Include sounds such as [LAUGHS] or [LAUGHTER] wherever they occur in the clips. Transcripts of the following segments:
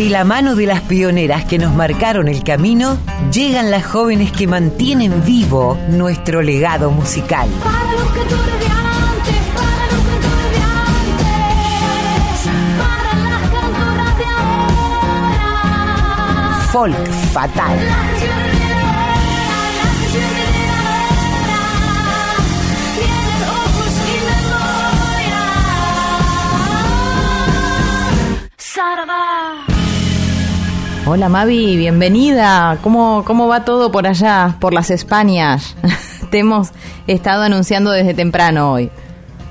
De la mano de las pioneras que nos marcaron el camino, llegan las jóvenes que mantienen vivo nuestro legado musical. Para los de antes, para los de antes, para las cantoras de ahora. Folk Fatal. La canción verdadera, la canción verdadera, tienen ojos y memoria. Sarabá. Hola Mavi, bienvenida. ¿Cómo, ¿Cómo va todo por allá, por las Españas? [LAUGHS] Te hemos estado anunciando desde temprano hoy.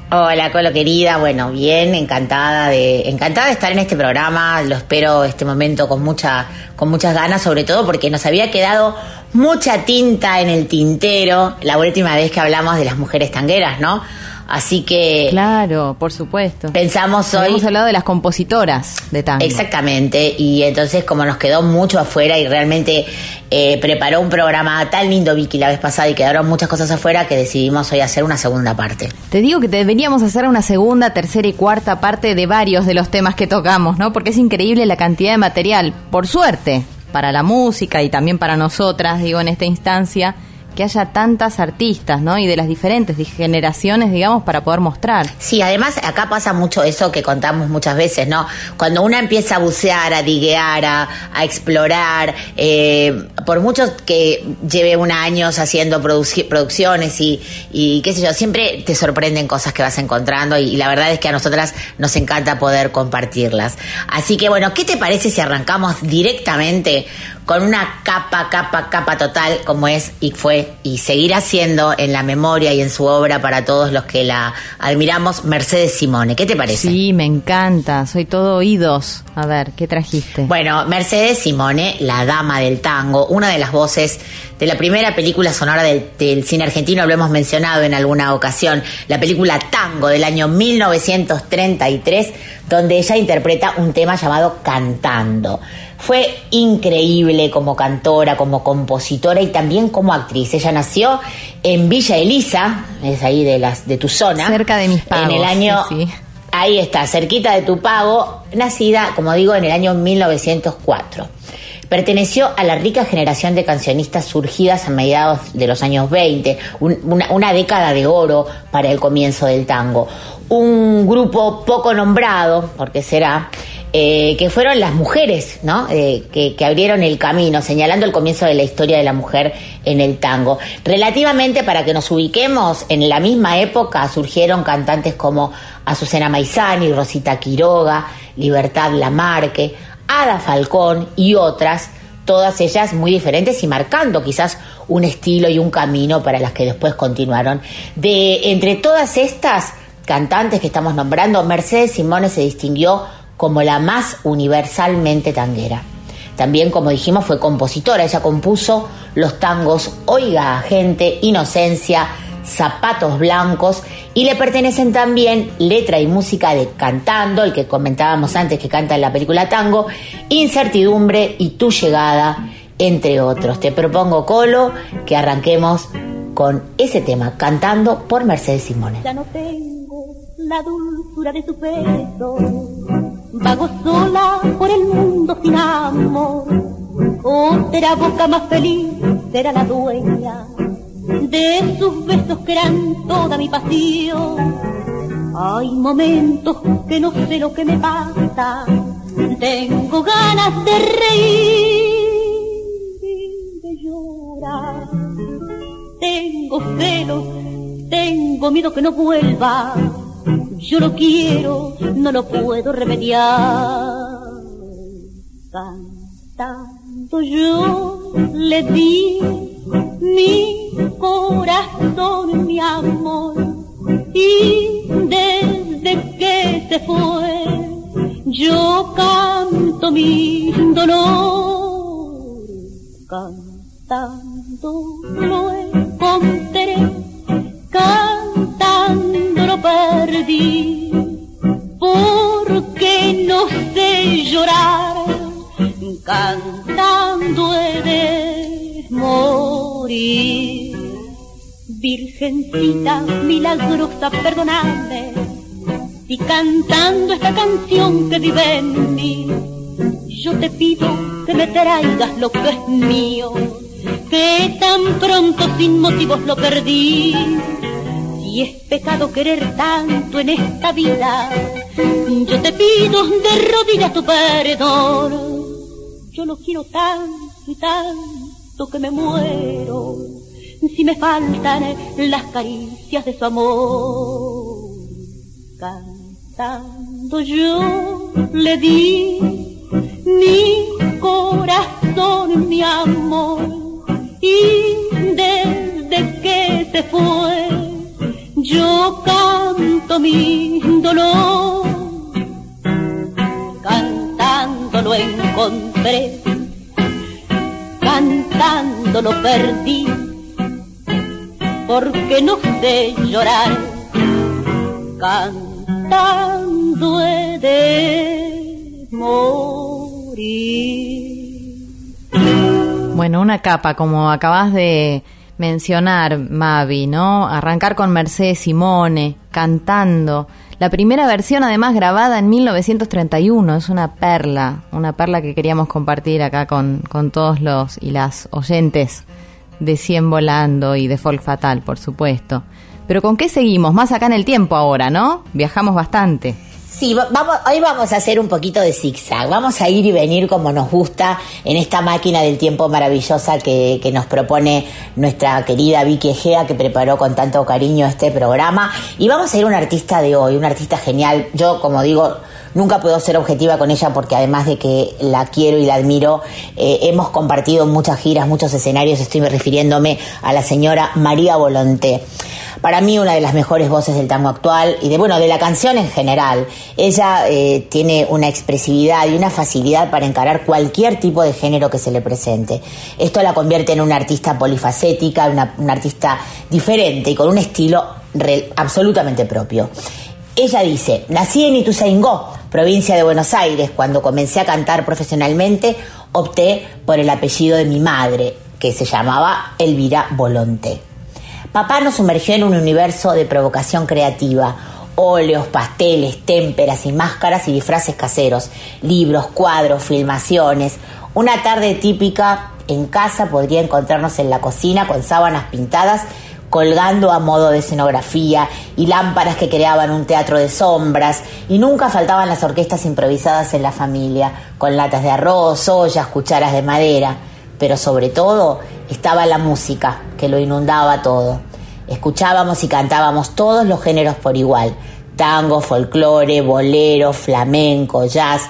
Hola, Colo querida. Bueno, bien, encantada de encantada de estar en este programa. Lo espero este momento con mucha con muchas ganas, sobre todo porque nos había quedado mucha tinta en el tintero la última vez que hablamos de las mujeres tangueras, ¿no? Así que Claro, por supuesto. pensamos hoy Hemos hablado de las compositoras de tango. Exactamente, y entonces como nos quedó mucho afuera y realmente eh, preparó un programa tan lindo Vicky la vez pasada y quedaron muchas cosas afuera que decidimos hoy hacer una segunda parte. Te digo que deberíamos hacer una segunda, tercera y cuarta parte de varios de los temas que tocamos, ¿no? Porque es increíble la cantidad de material, por suerte, para la música y también para nosotras, digo, en esta instancia, que haya tantas artistas, ¿no? Y de las diferentes generaciones, digamos, para poder mostrar. Sí, además acá pasa mucho eso que contamos muchas veces, ¿no? Cuando una empieza a bucear, a diguear, a, explorar, eh, por mucho que lleve un años haciendo producciones y, qué sé yo, siempre te sorprenden cosas que vas encontrando y la verdad es que a nosotras nos encanta poder compartirlas. Así que bueno, ¿qué te parece si arrancamos directamente con una capa, capa, capa total como es y fue y seguirá siendo en la memoria y en su obra para todos los que la admiramos, Mercedes Simone. ¿Qué te parece? Sí, me encanta, soy todo oídos. A ver, ¿qué trajiste? Bueno, Mercedes Simone, la dama del tango, una de las voces de la primera película sonora del, del cine argentino, lo hemos mencionado en alguna ocasión, la película Tango del año 1933, donde ella interpreta un tema llamado Cantando. Fue increíble como cantora, como compositora y también como actriz. Ella nació en Villa Elisa, es ahí de las de tu zona, Cerca de mis pagos, en el año sí, sí. Ahí está, cerquita de tu pago, nacida, como digo, en el año 1904. Perteneció a la rica generación de cancionistas surgidas a mediados de los años 20, un- una, una década de oro para el comienzo del tango. Un grupo poco nombrado, porque será, eh, que fueron las mujeres, ¿no? Eh, que, abrieron el camino, señalando el comienzo de la historia de la mujer en el tango. Relativamente, para que nos ubiquemos, en la misma época surgieron cantantes como Azucena Maizani, Rosita Quiroga, Libertad Lamarque, Ada Falcón y otras, todas ellas muy diferentes y marcando quizás un estilo y un camino para las que después continuaron. De entre todas estas cantantes que estamos nombrando, Mercedes Simone se distinguió como la más universalmente tanguera. También, como dijimos, fue compositora. Ella compuso los tangos Oiga Gente, Inocencia, Zapatos Blancos y le pertenecen también letra y música de Cantando, el que comentábamos antes que canta en la película Tango, Incertidumbre y Tu Llegada, entre otros. Te propongo, Colo, que arranquemos con ese tema, Cantando por Mercedes Simone. Ya no tengo la dulzura de tu. Vago sola por el mundo sin amor. Otra boca más feliz será la dueña de sus besos que eran toda mi pasión. Hay momentos que no sé lo que me pasa. Tengo ganas de reír y de llorar. Tengo celos, tengo miedo que no vuelva. Yo lo quiero, no lo puedo remediar. Cantando yo le di mi corazón, mi amor. Y desde que se fue, yo canto mi dolor. Cantando lo encontré, cantando lo perdí, porque no sé llorar, cantando he de morir. Virgencita milagrosa, perdonadme, y cantando esta canción que vive en mí, Yo te pido que me traigas lo que es mío, que tan pronto sin motivos lo perdí. Si es pecado querer tanto en esta vida, yo te pido de rodillas tu perdón. Yo lo quiero tanto y tanto que me muero si me faltan las caricias de su amor. Cantando yo le di mi corazón, mi amor, y desde que se fue, lo perdí, porque no sé llorar, cantando de morir. Bueno, una capa, como acabas de mencionar, Mavi, ¿no? Arrancar con Mercedes Simone, cantando. La primera versión, además, grabada en 1931, es una perla, una perla que queríamos compartir acá con, con todos los y las oyentes de Cien Volando y de Folk Fatal, por supuesto. Pero ¿con qué seguimos? Más acá en el tiempo ahora, ¿no? Viajamos bastante. Sí, va- vamos, hoy vamos a hacer un poquito de zigzag. Vamos a ir y venir como nos gusta en esta máquina del tiempo maravillosa que, que nos propone nuestra querida Vicky Egea, que preparó con tanto cariño este programa. Y vamos a ir a un artista de hoy, un artista genial. Yo, como digo, nunca puedo ser objetiva con ella porque además de que la quiero y la admiro, eh, hemos compartido muchas giras, muchos escenarios. Estoy refiriéndome a la señora María Volonté. Para mí una de las mejores voces del tango actual y de bueno de la canción en general. Ella eh, tiene una expresividad y una facilidad para encarar cualquier tipo de género que se le presente. Esto la convierte en una artista polifacética, una, una artista diferente y con un estilo absolutamente propio. Ella dice, nací en Ituzaingó, provincia de Buenos Aires. Cuando comencé a cantar profesionalmente, opté por el apellido de mi madre, que se llamaba Elvira Volonté. Papá nos sumergió en un universo de provocación creativa. Óleos, pasteles, témperas y máscaras y disfraces caseros, libros, cuadros, filmaciones. Una tarde típica en casa podría encontrarnos en la cocina con sábanas pintadas colgando a modo de escenografía y lámparas que creaban un teatro de sombras y nunca faltaban las orquestas improvisadas en la familia, con latas de arroz, ollas, cucharas de madera, pero sobre todo estaba la música que lo inundaba todo. Escuchábamos y cantábamos todos los géneros por igual, tango, folclore, bolero, flamenco, jazz,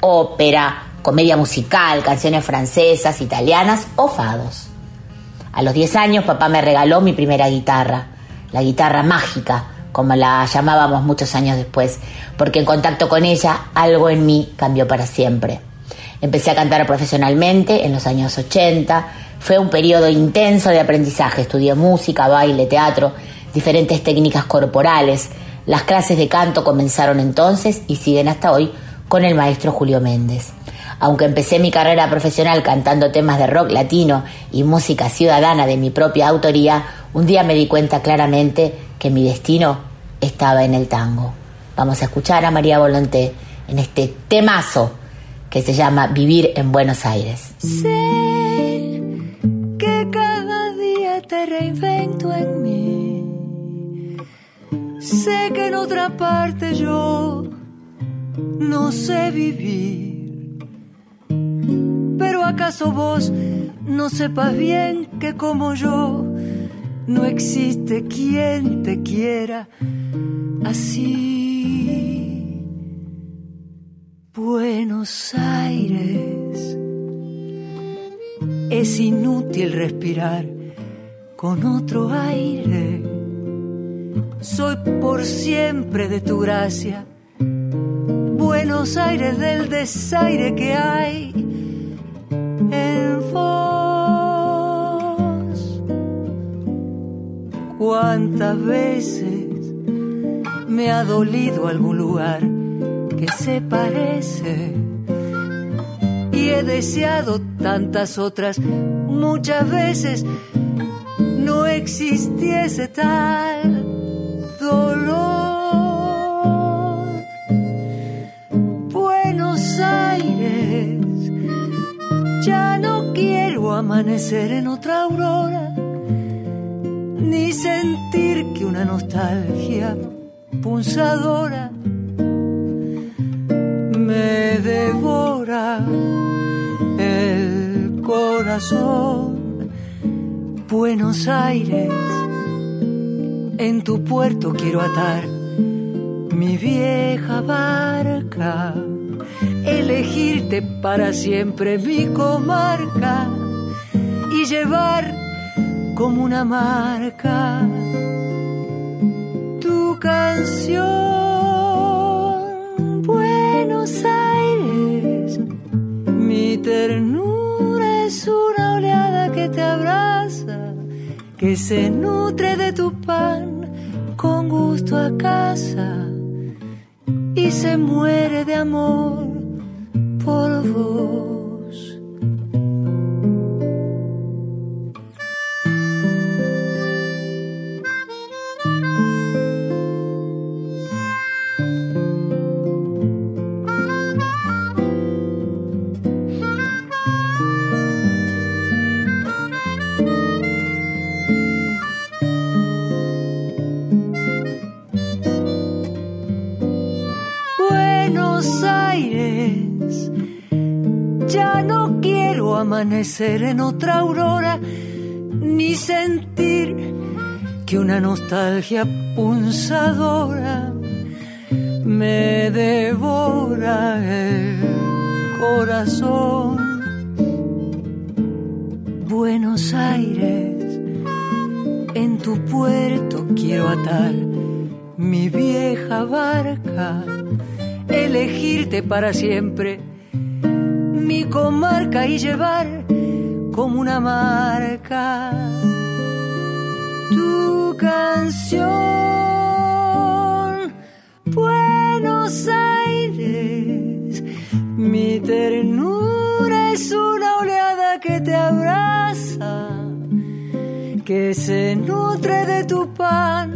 ópera, comedia musical, canciones francesas, italianas o fados. A los 10 años papá me regaló mi primera guitarra, la guitarra mágica, como la llamábamos muchos años después, porque en contacto con ella algo en mí cambió para siempre. Empecé a cantar profesionalmente en los años 80, fue un periodo intenso de aprendizaje, estudié música, baile, teatro, diferentes técnicas corporales. Las clases de canto comenzaron entonces y siguen hasta hoy con el maestro Julio Méndez. Aunque empecé mi carrera profesional cantando temas de rock latino y música ciudadana de mi propia autoría, un día me di cuenta claramente que mi destino estaba en el tango. Vamos a escuchar a María Volonté en este temazo que se llama Vivir en Buenos Aires. Sé que cada día te reinvento en mí. Sé que en otra parte yo no sé vivir. Acaso vos no sepas bien que como yo no existe quien te quiera así. Buenos Aires. Es inútil respirar con otro aire. Soy por siempre de tu gracia. Buenos Aires del desaire que hay Cuántas veces me ha dolido algún lugar que se parece. Y he deseado tantas otras muchas veces no existiese tal dolor. Buenos Aires Ya no quiero amanecer en otra aurora, ni sentir que una nostalgia punzadora me devora el corazón. Buenos Aires, en tu puerto quiero atar mi vieja barca, elegirte para siempre mi comarca y llevar como una marca tu canción. Buenos Aires, mi ternura es una oleada que te abraza, que se nutre de tu pan con gusto a casa y se muere de amor por vos. Amanecer en otra aurora, ni sentir que una nostalgia punzadora me devora el corazón. Buenos Aires, en tu puerto quiero atar mi vieja barca, elegirte para siempre, mi comarca y llevar como una marca tu canción. Buenos Aires, mi ternura es una oleada que te abraza, que se nutre de tu pan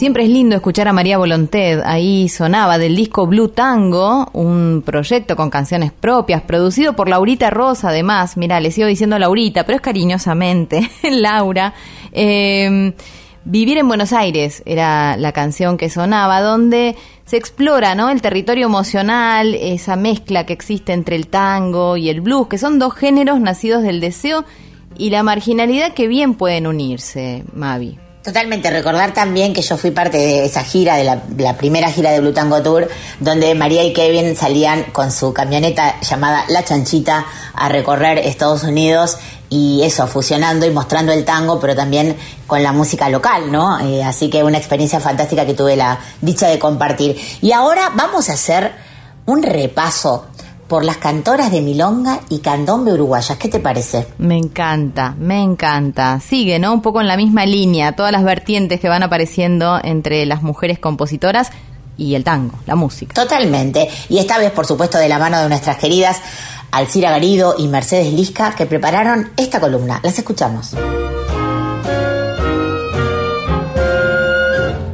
Siempre es lindo escuchar a María Volonté. Ahí sonaba del disco Blue Tango, un proyecto con canciones propias, producido por Laurita Rosa, además. Mira, le sigo diciendo Laurita, pero es cariñosamente [LAUGHS] Laura. Eh, Vivir en Buenos Aires era la canción que sonaba, donde se explora ¿no? el territorio emocional, esa mezcla que existe entre el tango y el blues, que son dos géneros nacidos del deseo y la marginalidad que bien pueden unirse, Mavi. Totalmente, recordar también que yo fui parte de esa gira, de la, primera gira de Blue Tango Tour, donde María y Kevin salían con su camioneta llamada La Chanchita a recorrer Estados Unidos y eso, fusionando y mostrando el tango, pero también con la música local, ¿no? Eh, así que una experiencia fantástica que tuve la dicha de compartir. Y ahora vamos a hacer un repaso por las cantoras de milonga y candombe uruguayas. ¿Qué te parece? Me encanta, me encanta. Sigue, ¿no? Un poco en la misma línea, todas las vertientes que van apareciendo entre las mujeres compositoras y el tango, la música. Totalmente. Y esta vez, por supuesto, de la mano de nuestras queridas Alcira Garido y Mercedes Lisca, que prepararon esta columna. Las escuchamos.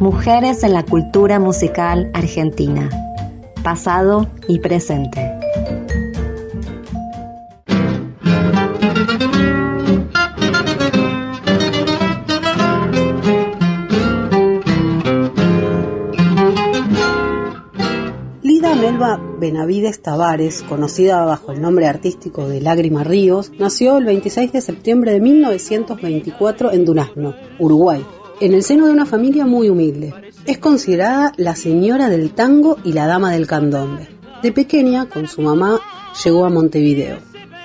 Mujeres en la cultura musical argentina. Pasado y presente. Melba Benavides Tavares, conocida bajo el nombre artístico de Lágrima Ríos, nació el 26 de septiembre de 1924 en Durazno, Uruguay, en el seno de una familia muy humilde. Es considerada la señora del tango y la dama del candombe. De pequeña, con su mamá, llegó a Montevideo,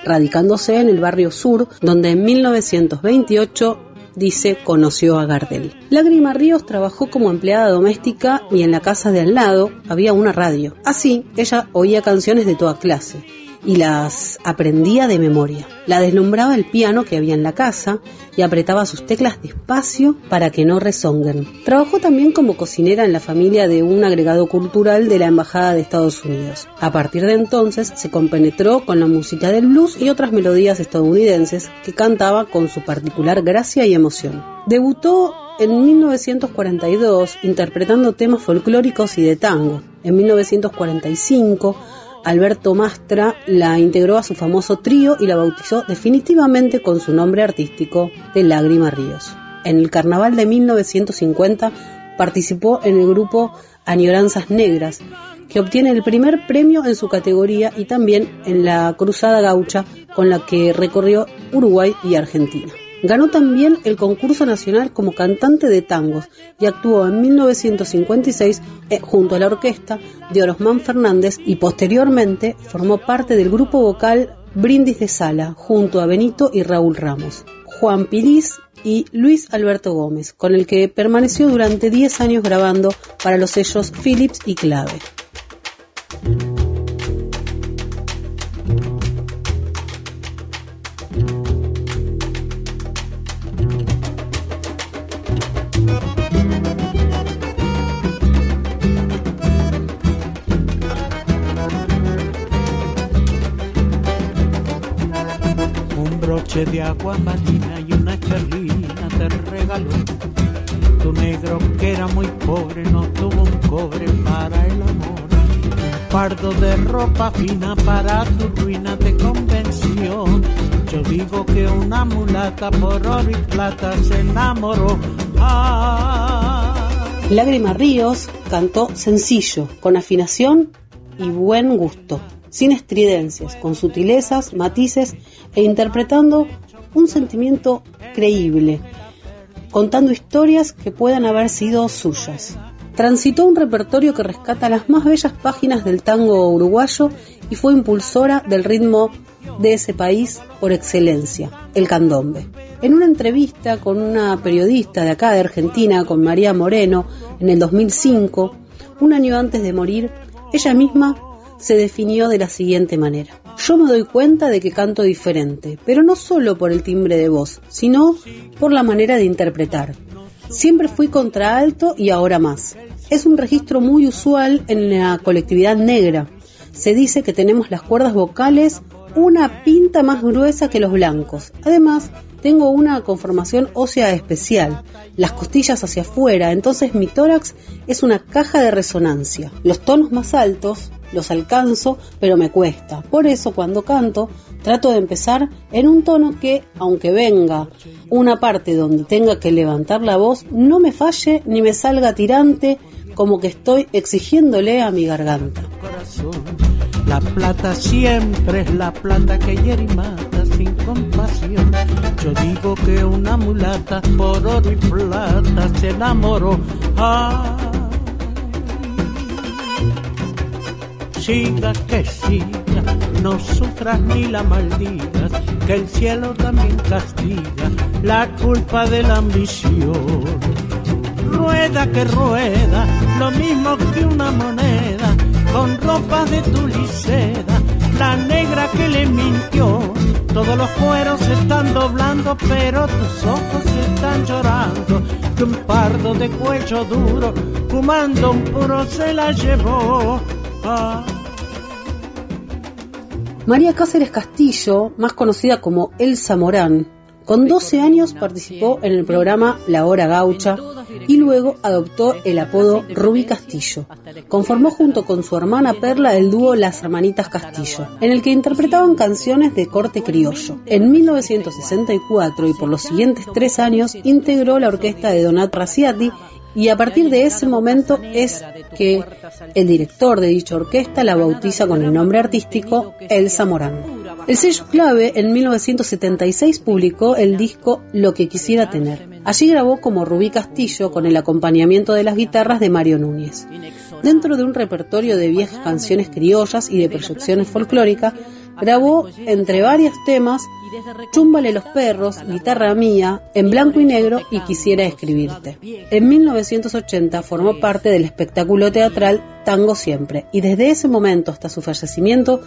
radicándose en el barrio sur, donde en 1928 dice conoció a Gardel. Lágrima Ríos trabajó como empleada doméstica y en la casa de al lado había una radio. Así, ella oía canciones de toda clase y las aprendía de memoria. La deslumbraba el piano que había en la casa y apretaba sus teclas despacio para que no rezonguen. Trabajó también como cocinera en la familia de un agregado cultural de la Embajada de Estados Unidos. A partir de entonces se compenetró con la música del blues y otras melodías estadounidenses que cantaba con su particular gracia y emoción. Debutó en 1942 interpretando temas folclóricos y de tango. En 1945 Alberto Mastra la integró a su famoso trío y la bautizó definitivamente con su nombre artístico de Lágrima Ríos. En el carnaval de 1950 participó en el grupo Añoranzas Negras, que obtiene el primer premio en su categoría y también en la Cruzada Gaucha con la que recorrió Uruguay y Argentina. Ganó también el concurso nacional como cantante de tangos y actuó en 1956 eh, junto a la orquesta de Orosmán Fernández y posteriormente formó parte del grupo vocal Brindis de Sala junto a Benito y Raúl Ramos, Juan Pilis y Luis Alberto Gómez, con el que permaneció durante 10 años grabando para los sellos Philips y Clave. Un broche de agua marina y una charlina te regaló. Tu negro que era muy pobre no tuvo un cobre para el amor. Un pardo de ropa fina para tu ruina te convenció. Yo digo que una mulata por oro y plata se enamoró. Ah. Lágrima Ríos cantó sencillo, con afinación y buen gusto, sin estridencias, con sutilezas, matices e interpretando un sentimiento creíble, contando historias que puedan haber sido suyas. Transitó un repertorio que rescata las más bellas páginas del tango uruguayo y fue impulsora del ritmo de ese país por excelencia, el candombe. En una entrevista con una periodista de acá de Argentina, con María Moreno, en el 2005, un año antes de morir, ella misma se definió de la siguiente manera. Yo me doy cuenta de que canto diferente, pero no solo por el timbre de voz, sino por la manera de interpretar. Siempre fui contraalto y ahora más. Es un registro muy usual en la colectividad negra. Se dice que tenemos las cuerdas vocales una pinta más gruesa que los blancos. Además, tengo una conformación ósea especial, las costillas hacia afuera, entonces mi tórax es una caja de resonancia. Los tonos más altos los alcanzo, pero me cuesta. Por eso cuando canto, trato de empezar en un tono que, aunque venga una parte donde tenga que levantar la voz, no me falle ni me salga tirante como que estoy exigiéndole a mi garganta. La plata siempre es la plata que hiere y mata sin compasión. Yo digo que una mulata por oro y plata se enamoró. Ah. Siga que siga, no sufras ni la maldigas, que el cielo también castiga la culpa de la ambición rueda que rueda, lo mismo que una moneda, con ropa de tuliceda, la negra que le mintió. Todos los cueros se están doblando, pero tus ojos están llorando. Que un pardo de cuello duro, fumando un puro, se la llevó. Ah. María Cáceres Castillo, más conocida como Elsa Morán, con 12 años participó en el programa La Hora Gaucha y luego adoptó el apodo Rubí Castillo. Conformó junto con su hermana Perla el dúo Las Hermanitas Castillo, en el que interpretaban canciones de corte criollo. En 1964 y por los siguientes tres años integró la orquesta de Donat Raciati y a partir de ese momento es que el director de dicha orquesta la bautiza con el nombre artístico Elsa Morán. El sello clave en 1976 publicó el disco Lo que quisiera tener. Allí grabó como Rubí Castillo con el acompañamiento de las guitarras de Mario Núñez. Dentro de un repertorio de viejas canciones criollas y de proyecciones folclóricas, grabó entre varios temas Chúmbale los perros, Guitarra mía, En blanco y negro y Quisiera escribirte. En 1980 formó parte del espectáculo teatral Tango Siempre y desde ese momento hasta su fallecimiento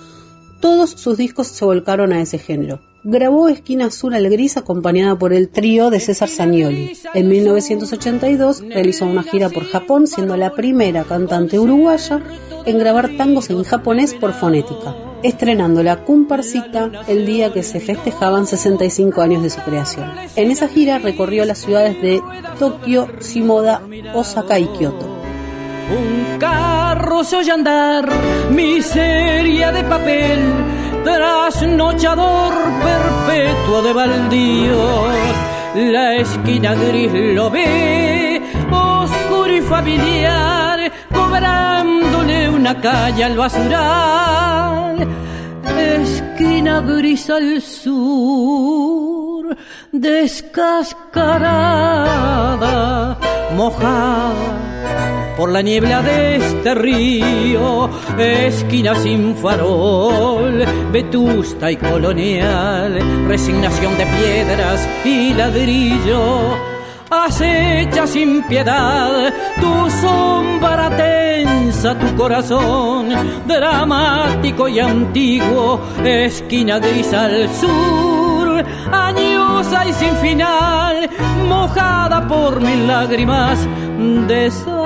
todos sus discos se volcaron a ese género. Grabó Esquina Azul al Gris acompañada por el trío de César Sanioli. En 1982 realizó una gira por Japón siendo la primera cantante uruguaya en grabar tangos en japonés por fonética, estrenando la comparsita el día que se festejaban 65 años de su creación. En esa gira recorrió las ciudades de Tokio, Shimoda, Osaka y Kioto. Un carro se oye andar, miseria de papel, trasnochador perpetuo de baldíos. La esquina gris lo ve, oscuro y familiar, cobrándole una calle al basural. Esquina gris al sur, descascarada, mojada por la niebla de este río, esquina sin farol, vetusta y colonial, resignación de piedras y ladrillo, acecha sin piedad tu sombra tensa, tu corazón dramático y antiguo, esquina gris al sur, añosa y sin final, mojada por mil lágrimas de sal.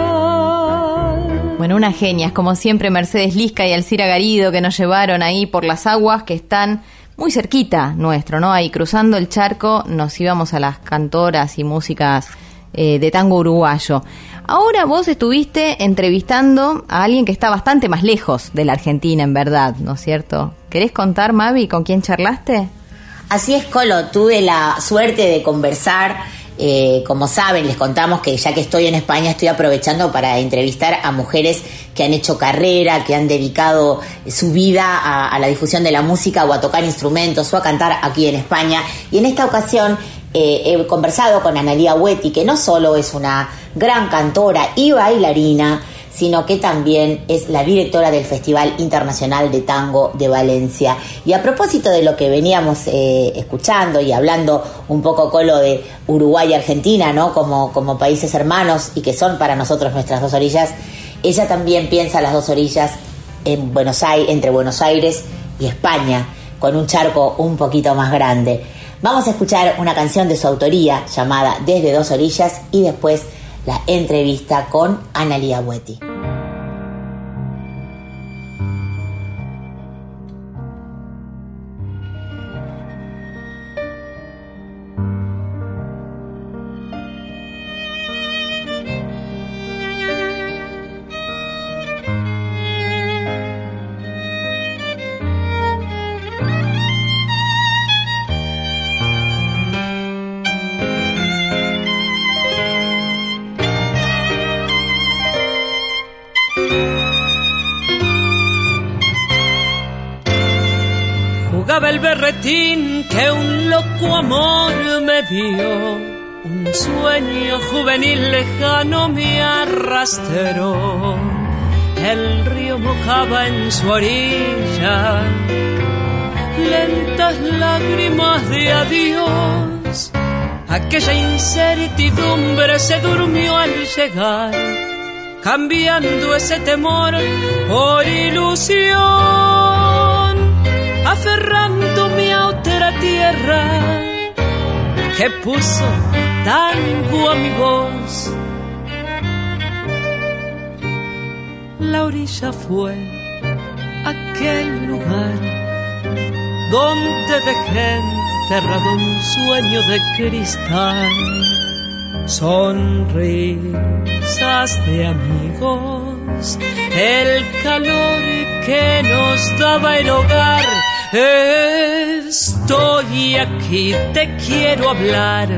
Bueno, unas genias, como siempre, Mercedes Lisca y Alcira Garido, que nos llevaron ahí por las aguas que están muy cerquita nuestro, ¿no? Ahí cruzando el charco nos íbamos a las cantoras y músicas eh, de tango uruguayo. Ahora vos estuviste entrevistando a alguien que está bastante más lejos de la Argentina, en verdad, ¿no es cierto? ¿Querés contar, Mavi, con quién charlaste? Así es, Colo, tuve la suerte de conversar. Eh, como saben, les contamos que ya que estoy en España estoy aprovechando para entrevistar a mujeres que han hecho carrera, que han dedicado su vida a, la difusión de la música o a tocar instrumentos o a cantar aquí en España. Y en esta ocasión eh, he conversado con Analia Hueti, que no solo es una gran cantora y bailarina, sino que también es la directora del Festival Internacional de Tango de Valencia. Y a propósito de lo que veníamos eh, escuchando y hablando un poco con lo de Uruguay y Argentina, ¿no? Como, como países hermanos y que son para nosotros nuestras dos orillas, ella también piensa las dos orillas en Buenos Aires, entre Buenos Aires y España, con un charco un poquito más grande. Vamos a escuchar una canción de su autoría llamada Desde dos orillas y después la entrevista con Analia Hueti. Que un loco amor me dio. Un sueño juvenil lejano me arrastró. El río mojaba en su orilla lentas lágrimas de adiós. Aquella incertidumbre se durmió al llegar, cambiando ese temor por ilusión, aferrándome a otra tierra que puso tango a. La orilla fue aquel lugar donde dejé enterrado un sueño de cristal. Sonrisas de amigos, el calor que nos daba el hogar. Estoy aquí, te quiero hablar.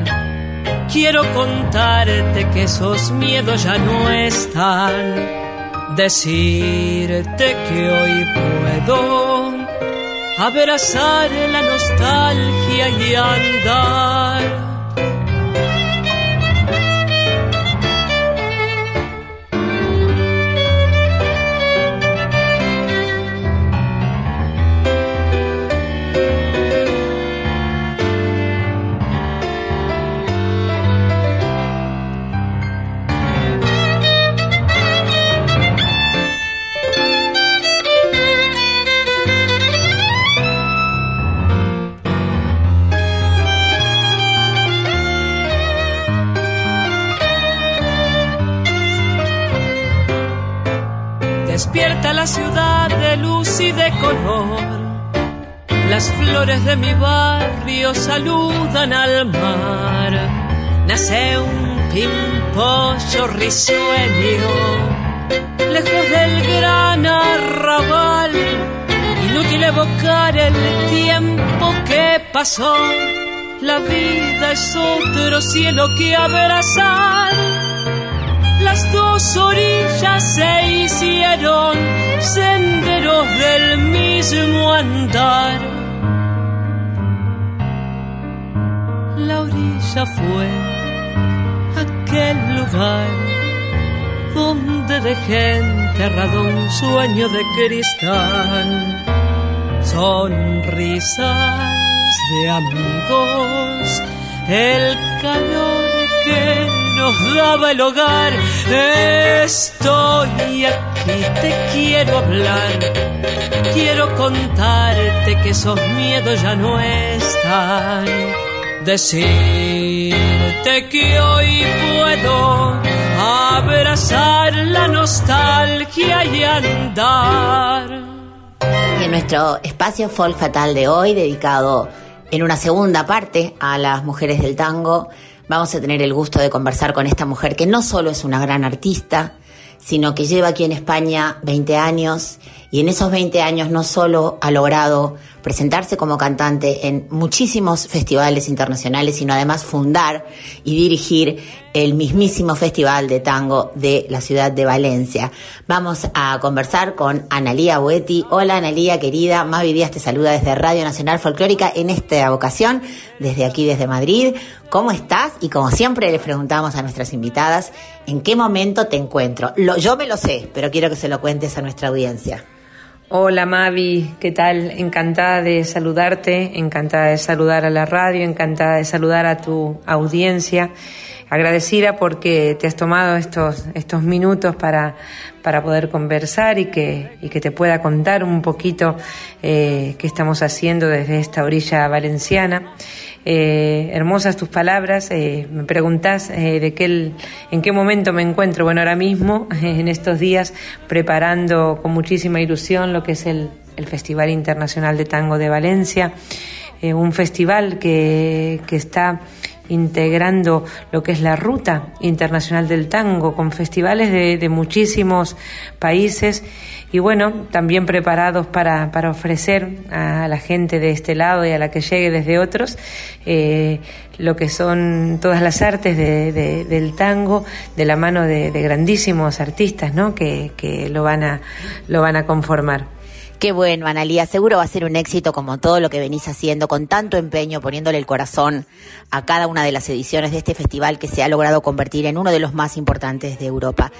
Quiero contarte que esos miedos ya no están. Decirte que hoy puedo abrazar la nostalgia y andar. La ciudad de luz y de color. Las flores de mi barrio saludan al mar. Nace un pimpollo risueño, lejos del gran arrabal. Inútil evocar el tiempo que pasó. La vida es otro cielo que abrazar. Las dos orillas se hicieron senderos del mismo andar. La orilla fue aquel lugar donde dejé enterrado un sueño de cristal. Sonrisas de amigos, el calor que nos daba el hogar. Estoy aquí, te quiero hablar, quiero contarte que esos miedos ya no están. Decirte que hoy puedo abrazar la nostalgia y andar. Y en nuestro espacio folk fatal de hoy, dedicado en una segunda parte a las mujeres del tango, vamos a tener el gusto de conversar con esta mujer que no solo es una gran artista, sino que lleva aquí en España 20 años y en esos 20 años no solo ha logrado presentarse como cantante en muchísimos festivales internacionales, sino además fundar y dirigir el mismísimo Festival de Tango de la ciudad de Valencia. Vamos a conversar con Analía Boetti. Hola Analía, querida. Mavi Díaz te saluda desde Radio Nacional Folclórica en esta ocasión, desde aquí, desde Madrid. ¿Cómo estás? Y como siempre les preguntamos a nuestras invitadas, ¿en qué momento te encuentro? Lo, yo me lo sé, pero quiero que se lo cuentes a nuestra audiencia. Hola Mavi, ¿qué tal? Encantada de saludarte, encantada de saludar a la radio, encantada de saludar a tu audiencia, agradecida porque te has tomado estos, estos minutos para, para poder conversar y que, y que te pueda contar un poquito eh, qué estamos haciendo desde esta orilla valenciana. Eh, hermosas tus palabras. Eh, me preguntás eh, de qué en qué momento me encuentro. Bueno, ahora mismo, [LAUGHS] en estos días, preparando con muchísima ilusión lo que es el, el Festival Internacional de Tango de Valencia, eh, un festival que, que está integrando lo que es la ruta internacional del tango con festivales de, de muchísimos países y bueno, también preparados para, para ofrecer a la gente de este lado y a la que llegue desde otros eh, lo que son todas las artes de- de- del tango de la mano de, de grandísimos artistas ¿no? que, que lo, van a, lo van a conformar. Qué bueno, Analía. Seguro va a ser un éxito como todo lo que venís haciendo, con tanto empeño, poniéndole el corazón a cada una de las ediciones de este festival que se ha logrado convertir en uno de los más importantes de Europa.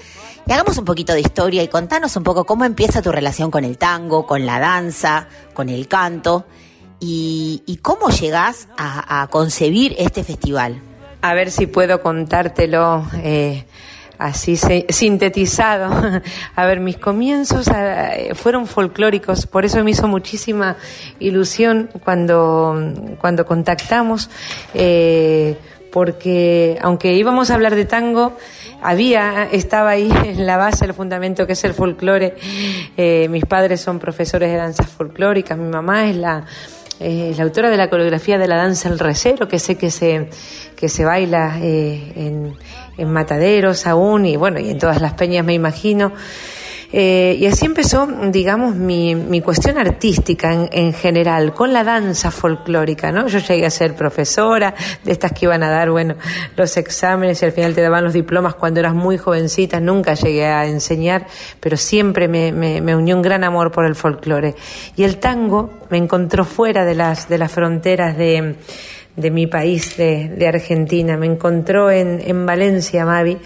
Y hagamos un poquito de historia y contanos un poco cómo empieza tu relación con el tango, con la danza, con el canto y, cómo llegás a, a concebir este festival. A ver si puedo contártelo eh, así se- sintetizado. [LAUGHS] A ver, mis comienzos eh, fueron folclóricos, por eso me hizo muchísima ilusión cuando, cuando contactamos, eh, porque aunque íbamos a hablar de tango, había, estaba ahí [LAUGHS] en la base, el fundamento que es el folclore. Eh, mis padres son profesores de danzas folclóricas, mi mamá es la eh, la autora de la coreografía de la danza El Recero, que sé que se, que se baila eh, en, en mataderos aún y bueno, y en todas las peñas me imagino. Eh, y así empezó, digamos, mi, mi cuestión artística en, en general, con la danza folclórica, ¿no? Yo llegué a ser profesora de estas que iban a dar, bueno, los exámenes y al final te daban los diplomas cuando eras muy jovencita, nunca llegué a enseñar, pero siempre me, me, me unió un gran amor por el folclore. Y el tango me encontró fuera de las, de las fronteras de, de mi país, de, de Argentina. Me encontró en, en Valencia, Mavi,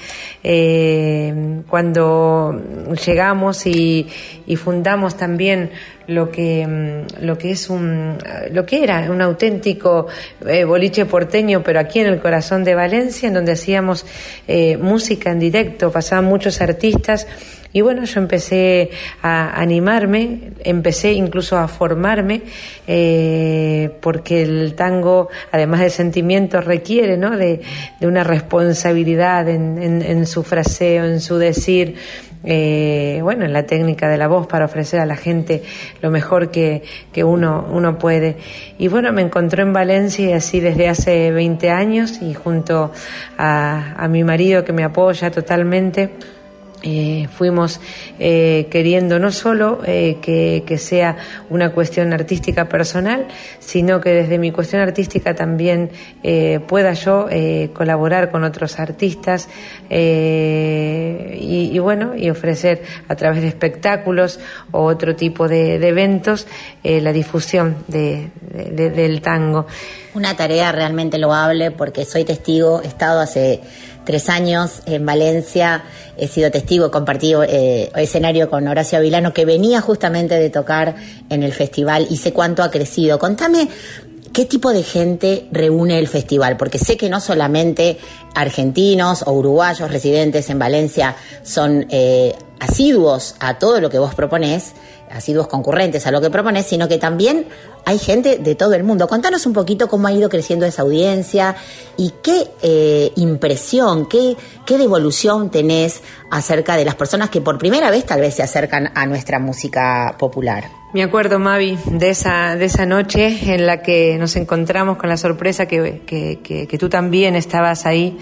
eh, cuando llegamos y, y fundamos también lo que mm, lo que es un lo que era un auténtico eh, boliche porteño pero aquí en el corazón de Valencia en donde hacíamos eh, música en directo pasaban muchos artistas Y bueno, yo empecé a animarme, empecé incluso a formarme, eh, porque el tango, además de sentimientos, requiere ¿no? de, de una responsabilidad en, en- su fraseo, en su decir, eh, bueno, en la técnica de la voz para ofrecer a la gente lo mejor que, que uno, uno puede. Y bueno, me encontró en Valencia así desde hace 20 años y junto a, a mi marido que me apoya totalmente. Eh, fuimos eh, queriendo no solo eh, que, que sea una cuestión artística personal, sino que desde mi cuestión artística también eh, pueda yo colaborar con otros artistas y, bueno, y ofrecer a través de espectáculos o otro tipo de, eventos la difusión de- de- del tango. Una tarea realmente loable porque soy testigo, he estado hace tres años en Valencia, he sido testigo, compartido eh, escenario con Horacio Avilano que venía justamente de tocar en el festival y sé cuánto ha crecido. Contame qué tipo de gente reúne el festival, porque sé que no solamente argentinos o uruguayos residentes en Valencia son eh, asiduos a todo lo que vos proponés, asiduos concurrentes a lo que proponés, sino que también hay gente de todo el mundo. Contanos un poquito cómo ha ido creciendo esa audiencia y qué eh, impresión, qué, qué devolución tenés acerca de las personas que por primera vez tal vez se acercan a nuestra música popular. Me acuerdo, Mavi, de esa, de esa noche en la que nos encontramos con la sorpresa que, que, que- tú también estabas ahí.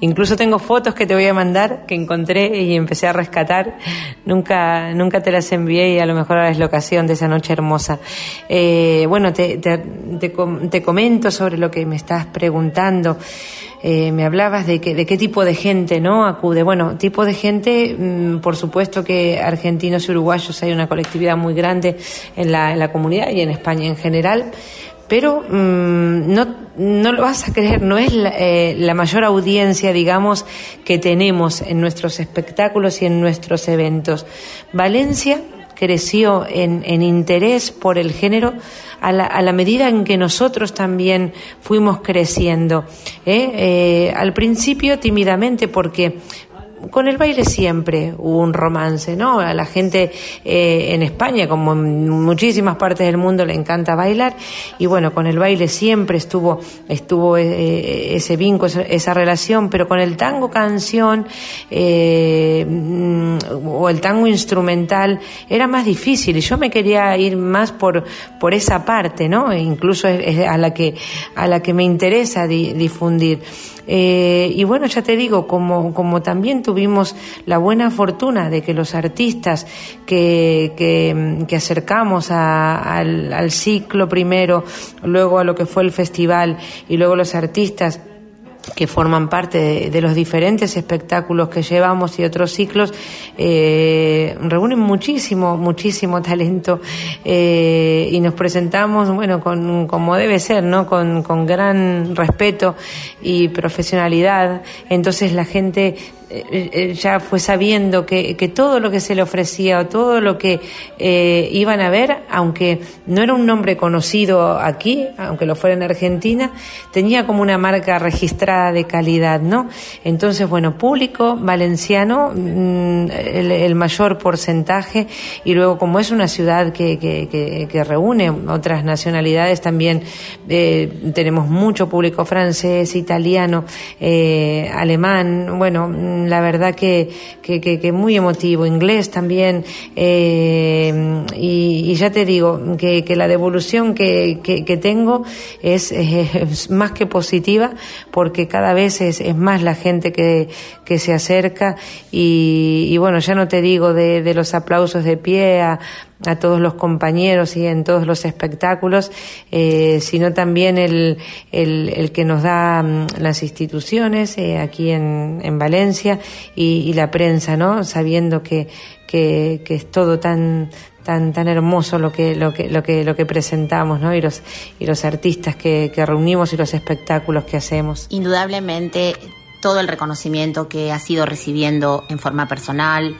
Incluso tengo fotos que te voy a mandar que encontré y empecé a rescatar. Nunca, nunca te las envié y a lo mejor es la ocasión de esa noche hermosa. Eh, bueno, te, te, te te comento sobre lo que me estás preguntando. Eh, me hablabas de, que, de qué tipo de gente no acude. Bueno, tipo de gente, mm, por supuesto que argentinos y uruguayos hay una colectividad muy grande en la, en la comunidad y en España en general, pero mm, no, no lo vas a creer, no es la, eh, la mayor audiencia, digamos, que tenemos en nuestros espectáculos y en nuestros eventos. Valencia creció en, en interés por el género a la, a la medida en que nosotros también fuimos creciendo. ¿eh? Eh, al principio tímidamente porque con el baile siempre hubo un romance, ¿no? A la gente eh, en España, como en muchísimas partes del mundo, le encanta bailar y bueno, con el baile siempre estuvo estuvo eh, ese vínculo, esa, relación, pero con el tango canción eh, mm, o el tango instrumental era más difícil y yo me quería ir más por por esa parte, ¿no? E incluso es, a la que a la que me interesa di- difundir. Eh, y bueno, ya te digo, como, como también tuvimos la buena fortuna de que los artistas que, que, que acercamos al, al ciclo primero, luego a lo que fue el festival y luego los artistas que forman parte de, los diferentes espectáculos que llevamos y otros ciclos, eh, reúnen muchísimo, muchísimo talento eh, y nos presentamos, bueno, con, como debe ser, ¿no? Con, con gran respeto y profesionalidad. Entonces la gente ya fue sabiendo que, todo lo que se le ofrecía o todo lo que eh, iban a ver, aunque no era un nombre conocido aquí, aunque lo fuera en Argentina, tenía como una marca registrada de calidad, ¿no? Entonces, bueno, público valenciano, mm, el, el mayor porcentaje, y luego como es una ciudad que, que, reúne otras nacionalidades, también eh, tenemos mucho público francés, italiano, eh, alemán, bueno, la verdad que, que, muy emotivo, inglés también, eh, y, ya te digo que, la devolución que, que, tengo [LAUGHS] es, más que positiva porque cada vez es, más la gente que, se acerca y, y bueno, ya no te digo de, de los aplausos de pie a, a todos los compañeros y en todos los espectáculos, eh, sino también el, el, el que nos da mm, las instituciones eh, aquí en, en Valencia y, y la prensa, ¿no? Sabiendo que, que, que es todo tan tan tan hermoso lo que lo que lo que lo que presentamos, ¿no? Y los y los artistas que, que reunimos y los espectáculos que hacemos. Indudablemente todo el reconocimiento que has ido recibiendo en forma personal,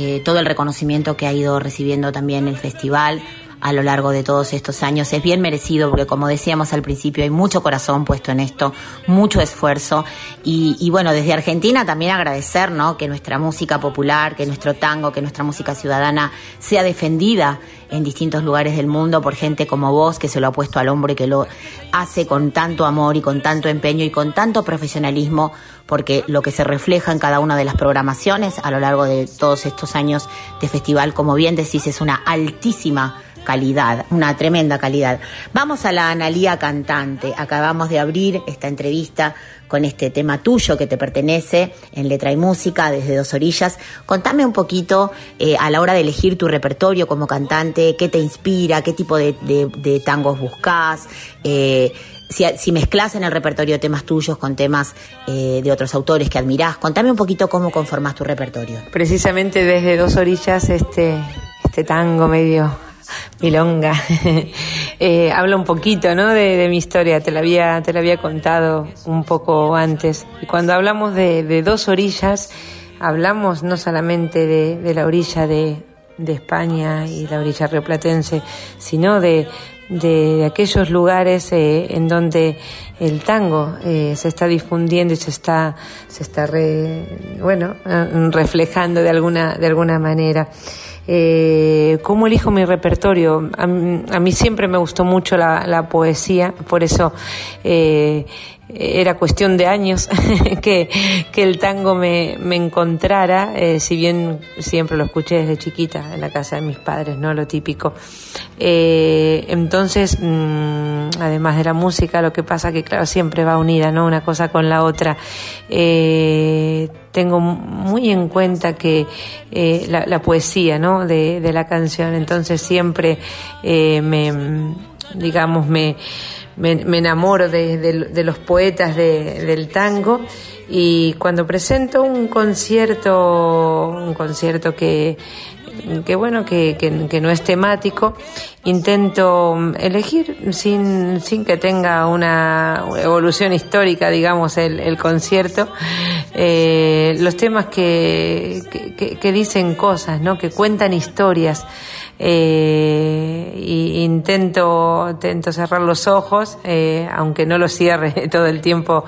eh, todo el reconocimiento que ha ido recibiendo también el festival, a lo largo de todos estos años. Es bien merecido porque como decíamos al principio hay mucho corazón puesto en esto, mucho esfuerzo y, y bueno, desde Argentina también agradecer ¿no? que nuestra música popular, que nuestro tango, que nuestra música ciudadana sea defendida en distintos lugares del mundo por gente como vos que se lo ha puesto al hombro y que lo hace con tanto amor y con tanto empeño y con tanto profesionalismo porque lo que se refleja en cada una de las programaciones a lo largo de todos estos años de festival, como bien decís, es una altísima calidad, una tremenda calidad. Vamos a la Analía cantante. Acabamos de abrir esta entrevista con este tema tuyo que te pertenece en letra y música desde dos orillas. Contame un poquito eh, a la hora de elegir tu repertorio como cantante, qué te inspira, qué tipo de, tangos buscas, eh, si, si mezclas en el repertorio temas tuyos con temas eh, de otros autores que admirás. Contame un poquito cómo conformas tu repertorio. Precisamente desde dos orillas este, este tango medio milonga [LAUGHS] eh, habla un poquito ¿no? de, mi historia, te la, había, te la había contado un poco antes. Y cuando hablamos de, dos orillas, hablamos no solamente de, de la orilla de, de España y la orilla rioplatense, sino de, de aquellos lugares eh, en donde el tango eh, se está difundiendo y se está se está re- bueno eh, reflejando de alguna de alguna manera eh, ¿Cómo elijo mi repertorio? A, a mí siempre me gustó mucho la, la poesía, por eso eh, era cuestión de años [LAUGHS] que, que el tango me, me encontrara, eh, si bien siempre lo escuché desde chiquita en la casa de mis padres, ¿no? Lo típico. Eh, entonces, mm, además de la música, lo que pasa que, claro, siempre va unida, ¿no? Una cosa con la otra. Eh, tengo muy en cuenta que la, poesía, ¿no? De, la canción, entonces siempre me, digamos, me, me, me enamoro de, los poetas de- del tango y cuando presento un concierto, un concierto que, que bueno, que, no es temático, intento elegir sin, sin que tenga una evolución histórica, digamos, el, el concierto, eh, los temas que- que dicen cosas, ¿no? que cuentan historias. Eh, intento, intento cerrar los ojos, eh, aunque no los cierre [LAUGHS] todo el tiempo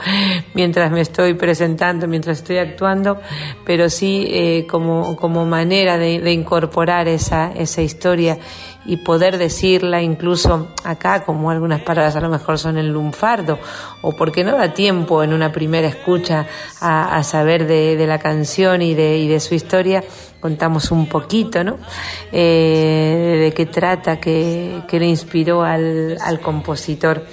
mientras me estoy presentando, mientras estoy actuando, pero sí eh, como, como manera de, de incorporar esa, esa historia y poder decirla incluso acá, como algunas palabras a lo mejor son en lunfardo, o porque no da tiempo en una primera escucha a, saber de, la canción y de, y de su historia, contamos un poquito, ¿no? Eh, de qué trata, qué, qué le inspiró al compositor.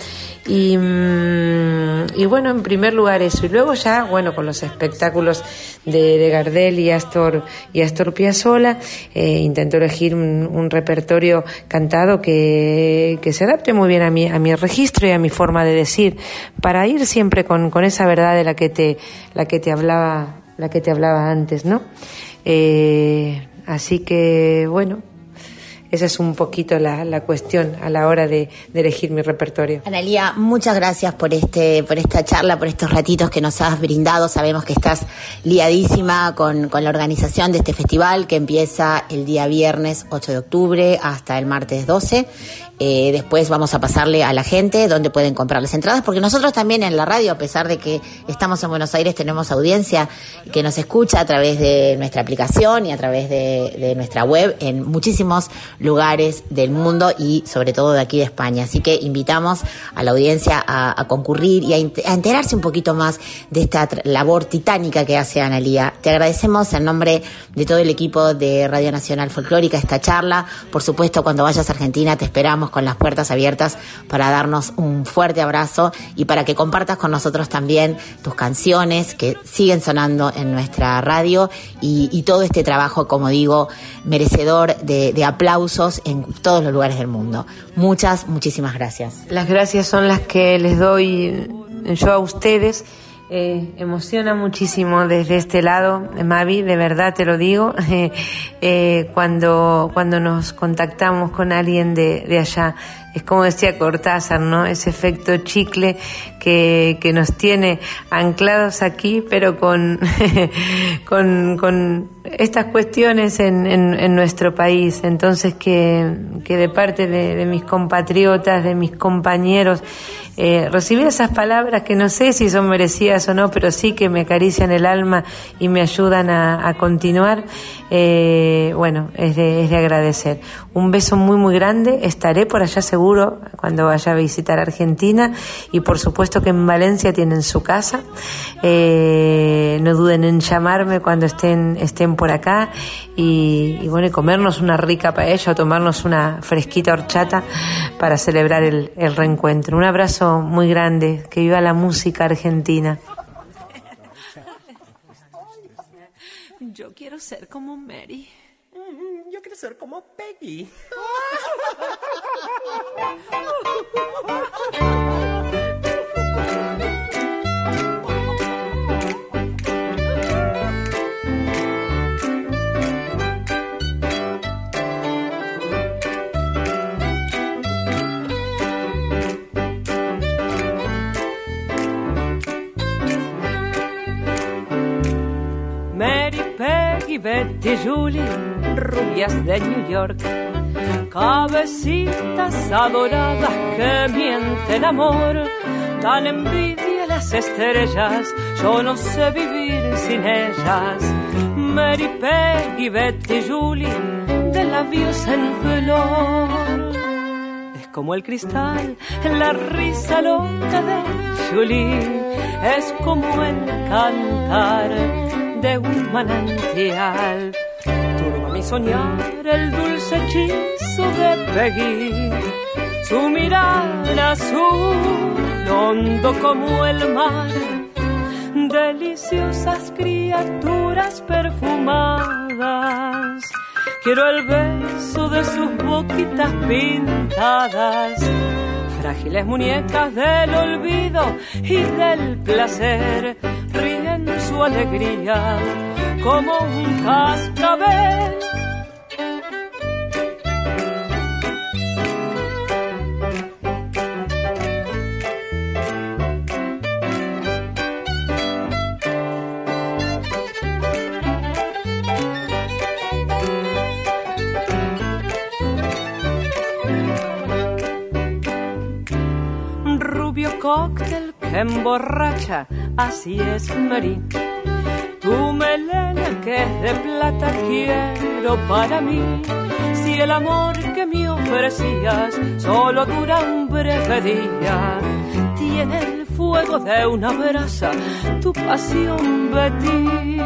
Y, mm, y bueno, en primer lugar eso. Y luego ya, bueno, con los espectáculos de, de Gardel y Astor, y Astor Piazzolla, eh, intento elegir un, un repertorio cantado que, que se adapte muy bien a mi, a mi registro y a mi forma de decir, para ir siempre con, con esa verdad de la que te, la que te hablaba, la que te hablaba antes, ¿no? Eh, así que, bueno, esa es un poquito la, la cuestión a la hora de, elegir mi repertorio. Analía, muchas gracias por este, por esta charla, por estos ratitos que nos has brindado. Sabemos que estás liadísima con, con la organización de este festival que empieza el día viernes 8 de octubre hasta el martes 12. Eh, después vamos a pasarle a la gente donde pueden comprar las entradas, porque nosotros también en la radio, a pesar de que estamos en Buenos Aires, tenemos audiencia que nos escucha a través de nuestra aplicación y a través de, de nuestra web en muchísimos lugares del mundo y sobre todo de aquí de España. Así que invitamos a la audiencia a, concurrir y a, enterarse un poquito más de esta labor titánica que hace Analía. Te agradecemos en nombre de todo el equipo de Radio Nacional Folclórica esta charla. Por supuesto, cuando vayas a Argentina te esperamos con las puertas abiertas para darnos un fuerte abrazo y para que compartas con nosotros también tus canciones que siguen sonando en nuestra radio y todo este trabajo, como digo, merecedor de, aplausos en todos los lugares del mundo. Muchas, muchísimas gracias. Las gracias son las que les doy yo a ustedes. Eh, emociona muchísimo desde este lado, Mavi, de verdad te lo digo, [LAUGHS] eh, eh, cuando, cuando nos contactamos con alguien de allá. Es como decía Cortázar, ¿no? Ese efecto chicle que, que nos tiene anclados aquí, pero con, [LAUGHS] con, con estas cuestiones en, en, nuestro país. Entonces, que, que de parte de, de mis compatriotas, de mis compañeros, eh, recibir esas palabras que no sé si son merecidas o no, pero sí que me acarician el alma y me ayudan a, a continuar, eh, bueno, es de, es de agradecer. Un beso muy, muy grande. Estaré por allá seguro cuando vaya a visitar Argentina y por supuesto que en Valencia tienen su casa. Eh, no duden en llamarme cuando estén, estén por acá y, y bueno, y comernos una rica paella o tomarnos una fresquita horchata para celebrar el, el reencuentro. Un abrazo muy grande. Que viva la música argentina. Yo quiero ser como Mary. Ser como Peggy. [LAUGHS] de New York. Cabecitas adoradas que mienten amor, dan envidia las estrellas, yo no sé vivir sin ellas. Mary, Peggy, Betty, Julie, de labios en flor. Es como el cristal, la risa loca de Julie, es como el cantar de un manantial. Soñar el dulce hechizo de Peggy, su mirada azul, hondo como el mar, deliciosas criaturas perfumadas. Quiero el beso de sus boquitas pintadas, frágiles muñecas del olvido y del placer, ríen su alegría como un cascabel. Cóctel que emborracha, así es Mary. Tu melena que es de plata quiero para mí. Si el amor que me ofrecías solo dura un breve día, tiene el fuego de una brasa, tu pasión Betty.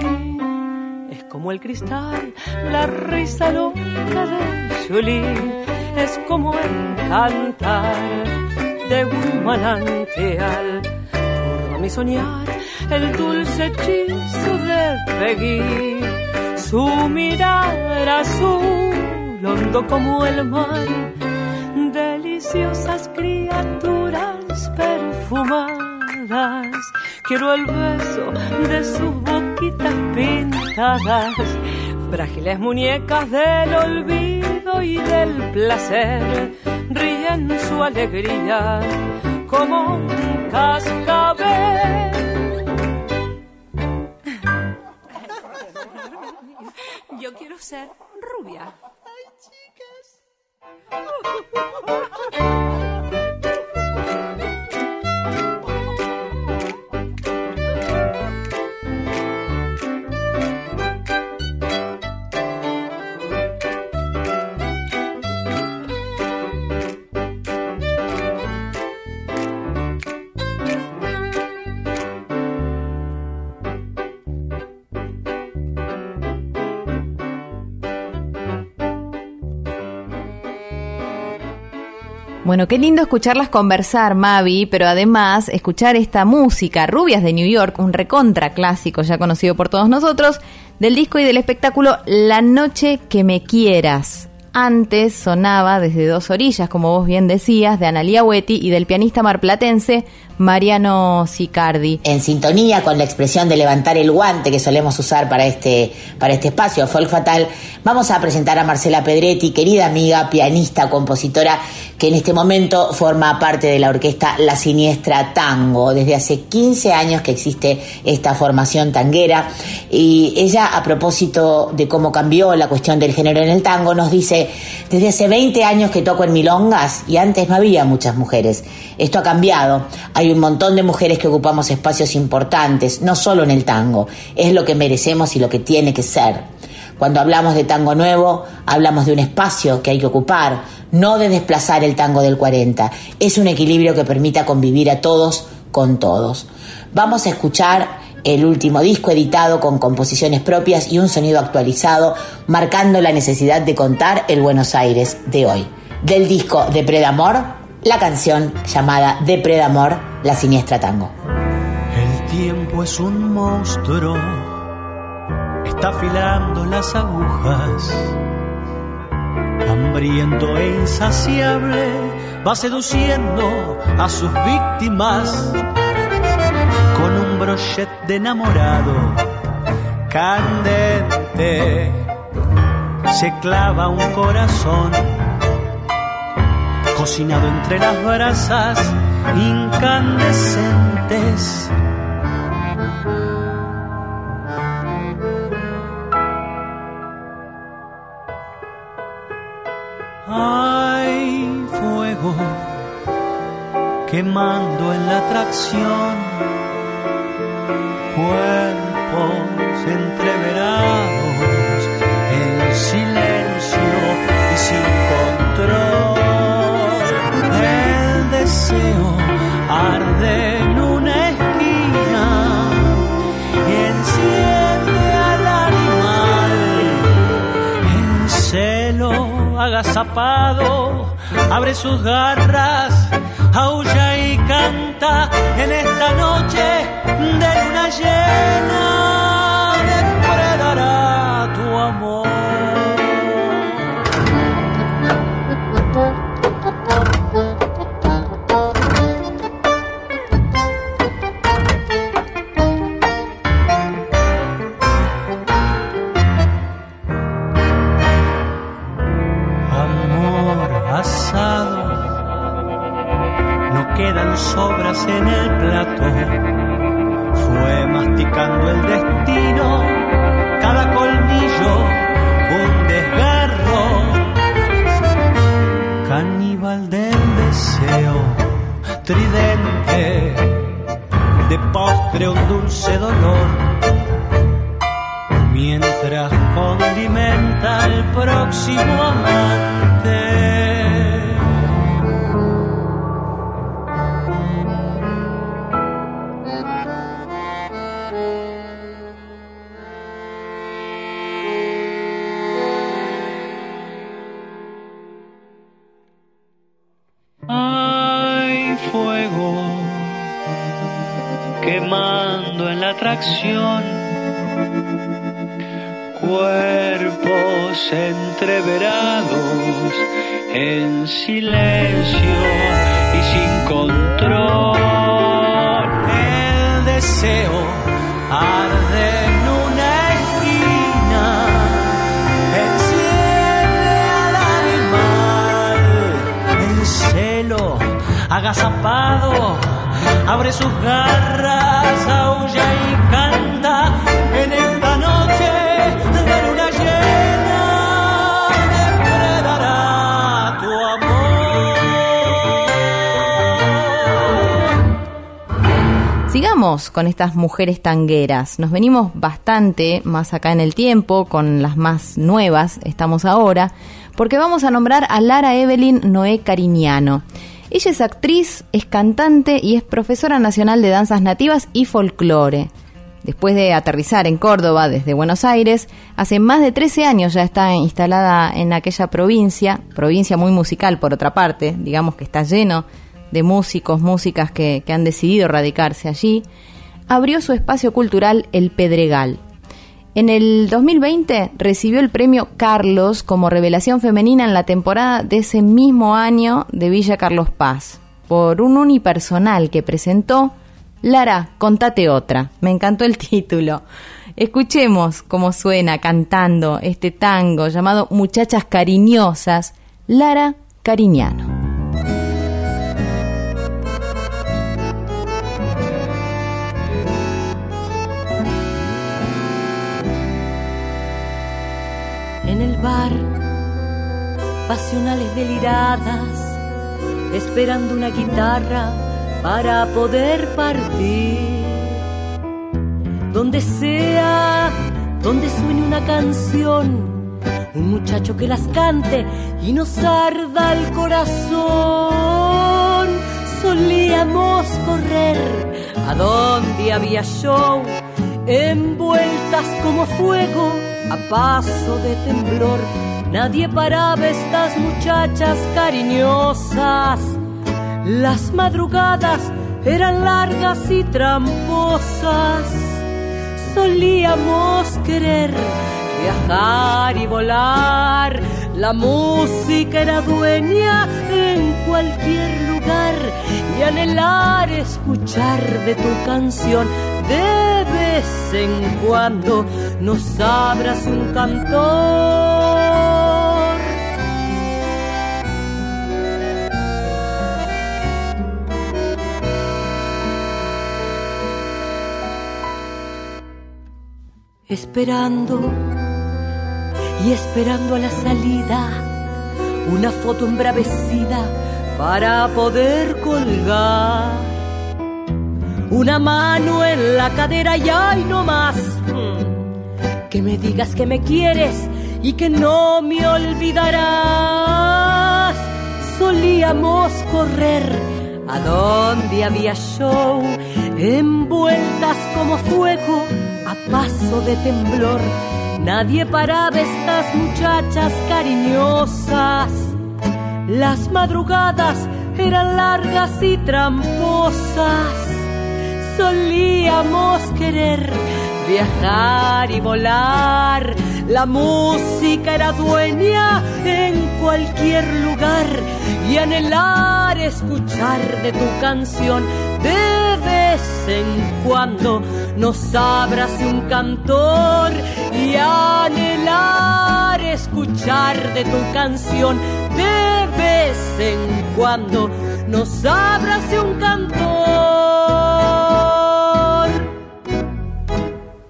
Es como el cristal, la risa loca de Julie, es como el cantar de un manantial. Por mi soñar el dulce hechizo de Peggy, su mirar azul, hondo como el mar, deliciosas criaturas perfumadas. Quiero el beso de sus boquitas pintadas, frágiles muñecas del olvido y del placer, ríen su alegría como un cascabel. Yo quiero ser rubia. [LAUGHS] Bueno, qué lindo escucharlas conversar, Mavi, pero además escuchar esta música, Rubias de New York, un recontra clásico ya conocido por todos nosotros, del disco y del espectáculo La Noche que me quieras. Antes sonaba desde dos orillas, como vos bien decías, de Analia Hueti y del pianista marplatense Mariano Sicardi. En sintonía con la expresión de levantar el guante que solemos usar para este, para este espacio, Folk Fatal, vamos a presentar a Marcela Pedretti, querida amiga, pianista, compositora, que en este momento forma parte de la orquesta La Siniestra Tango. Desde hace 15 años que existe esta formación tanguera. Y ella, a propósito de cómo cambió la cuestión del género en el tango, nos dice, desde hace 20 años que toco en milongas y antes no había muchas mujeres. Esto ha cambiado. Un montón de mujeres que ocupamos espacios importantes, no solo en el tango. Es lo que merecemos y lo que tiene que ser. Cuando hablamos de tango nuevo, hablamos de un espacio que hay que ocupar, no de desplazar el tango del 40. Es un equilibrio que permita convivir a todos con todos. Vamos a escuchar el último disco editado con composiciones propias y un sonido actualizado, marcando la necesidad de contar el Buenos Aires de hoy. Del disco de Predamor, la canción llamada De Predamor, La Siniestra Tango. El tiempo es un monstruo, está afilando las agujas. Hambriento e insaciable, va seduciendo a sus víctimas con un brochet de enamorado candente. Se clava un corazón cocinado entre las brasas incandescentes. Hay fuego quemando en la atracción, cuerpos entreverados agazapado abre sus garras, aulla y canta en esta noche de luna llena. La atracción cuerpos entreverados en silencio y sin control. El deseo arde en una esquina, enciende al animal. El celo agazapado abre sus garras, aulla y canta en esta noche de luna llena. Depredará tu amor. Sigamos con estas mujeres tangueras. Nos venimos bastante más acá en el tiempo, con las más nuevas, estamos ahora, porque vamos a nombrar a Lara Evelyn Noé Cariñano. Ella es actriz, es cantante y es profesora nacional de danzas nativas y folclore. Después de aterrizar en Córdoba desde Buenos Aires, hace más de 13 años ya está instalada en aquella provincia, provincia muy musical por otra parte, digamos que está lleno de músicos, músicas que, que han decidido radicarse allí, abrió su espacio cultural El Pedregal. En el 2020 recibió el premio Carlos como revelación femenina en la temporada de ese mismo año de Villa Carlos Paz, por un unipersonal que presentó Lara, contate otra. Me encantó el título. Escuchemos cómo suena cantando este tango llamado Muchachas Cariñosas, Lara Cariñano. Bar, pasionales deliradas, esperando una guitarra para poder partir. Donde sea, donde suene una canción, un muchacho que las cante y nos arda el corazón. Solíamos correr a donde había show, envueltas como fuego a paso de temblor. Nadie paraba estas muchachas cariñosas. Las madrugadas eran largas y tramposas. Solíamos querer viajar y volar. La música era dueña en cualquier lugar y anhelar escuchar de tu canción de vez en cuando nos abras un cantor. Esperando y esperando a la salida una foto embravecida para poder colgar una mano en la cadera y no más. Mm. Que me digas que me quieres y que no me olvidarás. Solíamos correr a donde había show, envueltas como fuego a paso de temblor. Nadie paraba estas muchachas cariñosas. Las madrugadas eran largas y tramposas solíamos querer viajar y volar. La música era dueña en cualquier lugar y anhelar escuchar de tu canción de vez en cuando nos abrace un cantor y anhelar escuchar de tu canción de vez en cuando nos abrace un cantor.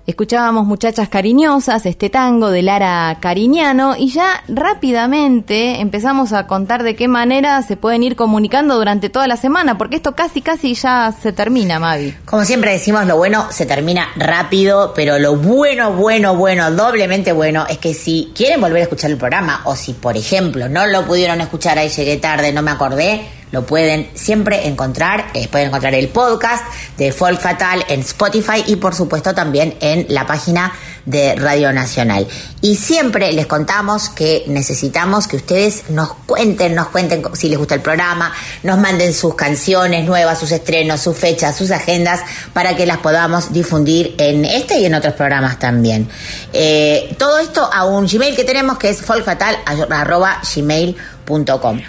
Escuchábamos Muchachas Cariñosas, este tango de Lara Cariñano, y ya rápidamente empezamos a contar de qué manera se pueden ir comunicando durante toda la semana, porque esto casi, casi ya se termina, Mavi. Como siempre decimos, lo bueno se termina rápido, pero lo bueno, bueno, bueno, doblemente bueno, es que si quieren volver a escuchar el programa, o si, por ejemplo, no lo pudieron escuchar ahí, llegué tarde, no me acordé, lo pueden siempre encontrar, eh, pueden encontrar el podcast de Folk Fatal en Spotify y por supuesto también en la página de Radio Nacional. Y siempre les contamos que necesitamos que ustedes nos cuenten, nos cuenten si les gusta el programa, nos manden sus canciones nuevas, sus estrenos, sus fechas, sus agendas, para que las podamos difundir en este y en otros programas también. Eh, todo esto a un Gmail que tenemos que es folkfatal.gmail.com.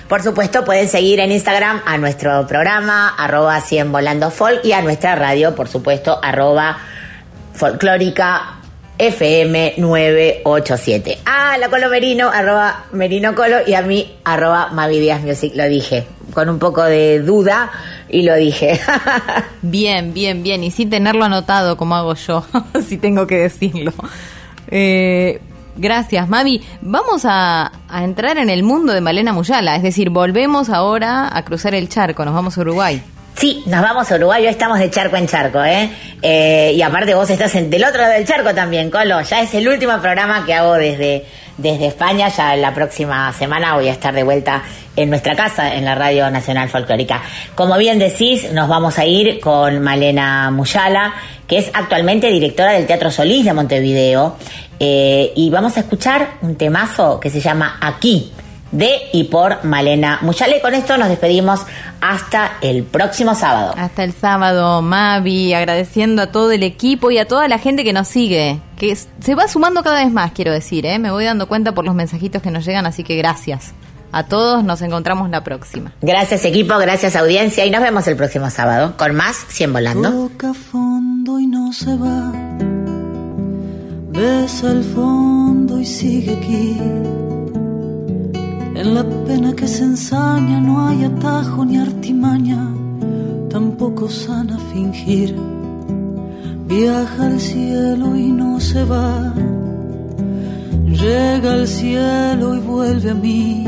Por supuesto, pueden seguir en Instagram a nuestro programa, arroba 100 volando folk, y a nuestra radio, por supuesto, arroba folclórica FM 987. Ah, la Colo Merino, arroba Merino Colo, y a mí, arroba Mavi Díaz Music, lo dije, con un poco de duda, y lo dije. [LAUGHS] Bien, bien, bien, y sin tenerlo anotado como hago yo, [LAUGHS] si tengo que decirlo. Eh, gracias, Mavi. Vamos a, entrar en el mundo de Malena Muyala, es decir, volvemos ahora a cruzar el charco, nos vamos a Uruguay. Sí, nos vamos a Uruguay, hoy estamos de charco en charco, ¿eh? Eh, y aparte vos estás del otro lado del charco también, Colo. Ya es el último programa que hago desde, desde España. Ya la próxima semana voy a estar de vuelta en nuestra casa, en la Radio Nacional Folclórica. Como bien decís, nos vamos a ir con Malena Muyala, que es actualmente directora del Teatro Solís de Montevideo. Eh, y vamos a escuchar un temazo que se llama Aquí de y por Malena. Y con esto nos despedimos hasta el próximo sábado. Hasta el sábado, Mavi, agradeciendo a todo el equipo y a toda la gente que nos sigue, que se va sumando cada vez más, quiero decir, ¿eh? me voy dando cuenta por los mensajitos que nos llegan, así que gracias A todos nos encontramos la próxima. Gracias equipo, gracias audiencia y nos vemos el próximo sábado con más 100 volando. Toca fondo y no se va. Besa el fondo y sigue aquí. En la pena que se ensaña no hay atajo ni artimaña, tampoco sana fingir. Viaja al cielo y no se va. Llega al cielo y vuelve a mí.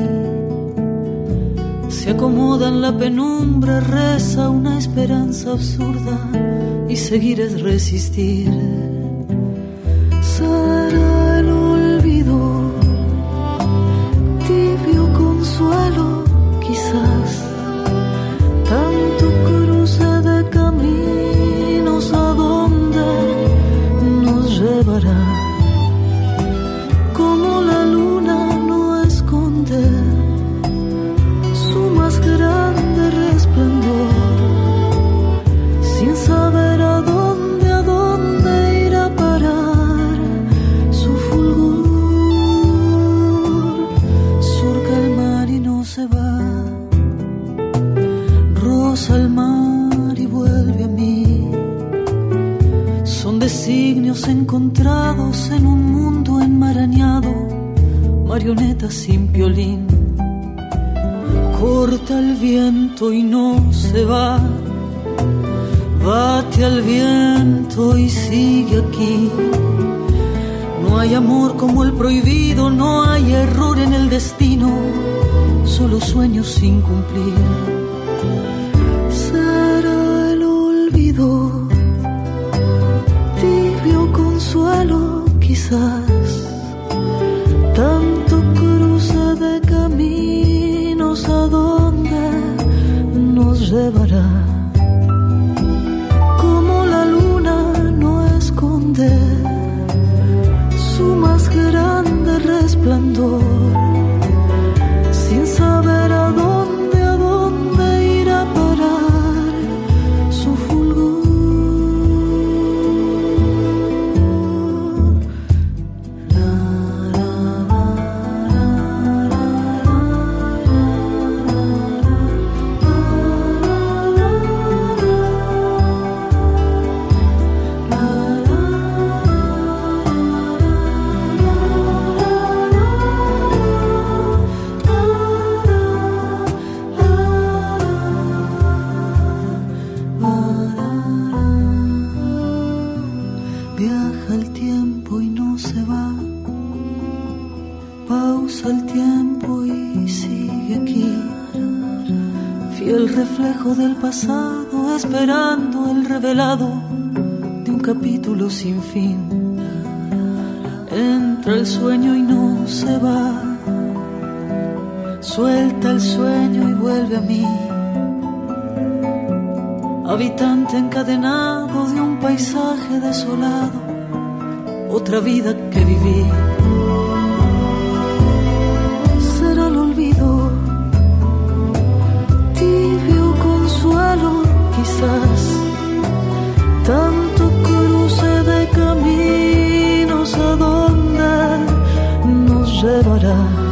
Se acomoda en la penumbra, reza una esperanza absurda y seguir es resistir. Consuelo, quizás. Solo sueños reflejo del pasado, esperando el revelado de un capítulo sin fin. Entra el sueño y no se va. Suelta el sueño y vuelve a mí habitante encadenado de un paisaje desolado, otra vida que viví. Tanto cruce de caminos a donde nos llevará.